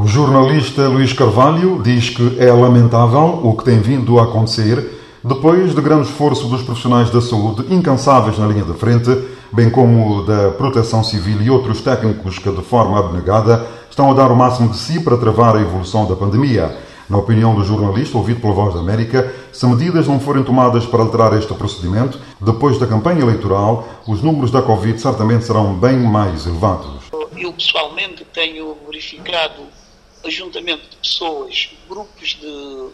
O jornalista Luís Carvalho diz que é lamentável o que tem vindo a acontecer depois de grande esforço dos profissionais da saúde, incansáveis na linha de frente, bem como da proteção civil e outros técnicos que, de forma abnegada, estão a dar o máximo de si para travar a evolução da pandemia. Na opinião do jornalista ouvido pela Voz da América, se medidas não forem tomadas para alterar este procedimento, depois da campanha eleitoral, os números da Covid certamente serão bem mais elevados. Eu pessoalmente tenho verificado ajuntamento de pessoas, grupos de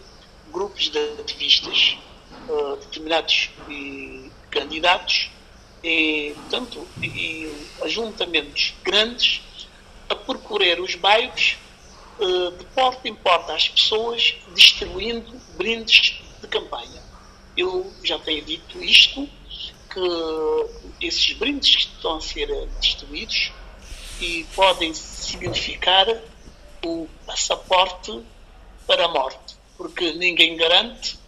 grupos de ativistas, uh, determinados e candidatos, e, portanto, e ajuntamentos grandes a percorrer os bairros uh, de porta em porta às pessoas, distribuindo brindes de campanha. Eu já tenho dito isto, que esses brindes que estão a ser distribuídos e podem significar o passaporte para a morte, porque ninguém garante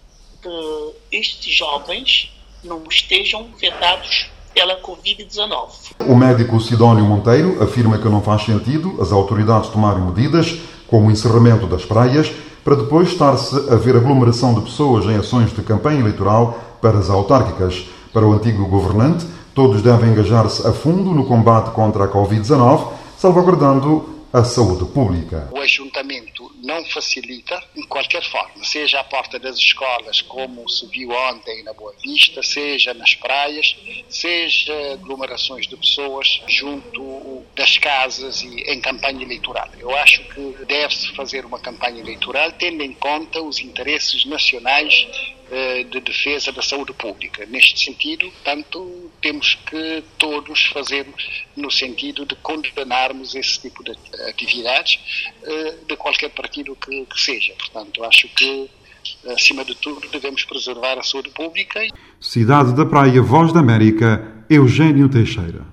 que estes jovens não estejam afetados pela Covid-19. O médico Sidónio Monteiro afirma que não faz sentido as autoridades tomarem medidas, como o encerramento das praias, para depois estar-se a ver aglomeração de pessoas em ações de campanha eleitoral para as autárquicas. Para o antigo governante, todos devem engajar-se a fundo no combate contra a Covid-19, salvaguardando a saúde pública. O ajuntamento não facilita, de qualquer forma, seja à porta das escolas, como se viu ontem na Boa Vista, seja nas praias, seja aglomerações de pessoas junto das casas e em campanha eleitoral. Eu acho que deve-se fazer uma campanha eleitoral tendo em conta os interesses nacionais de defesa da saúde pública. Neste sentido, tanto temos que todos fazer no sentido de condenarmos esse tipo de atividades eh, de qualquer partido que, que seja. Portanto, acho que acima de tudo, devemos preservar a saúde pública. Cidade da Praia, Voz da América, Eugênio Teixeira.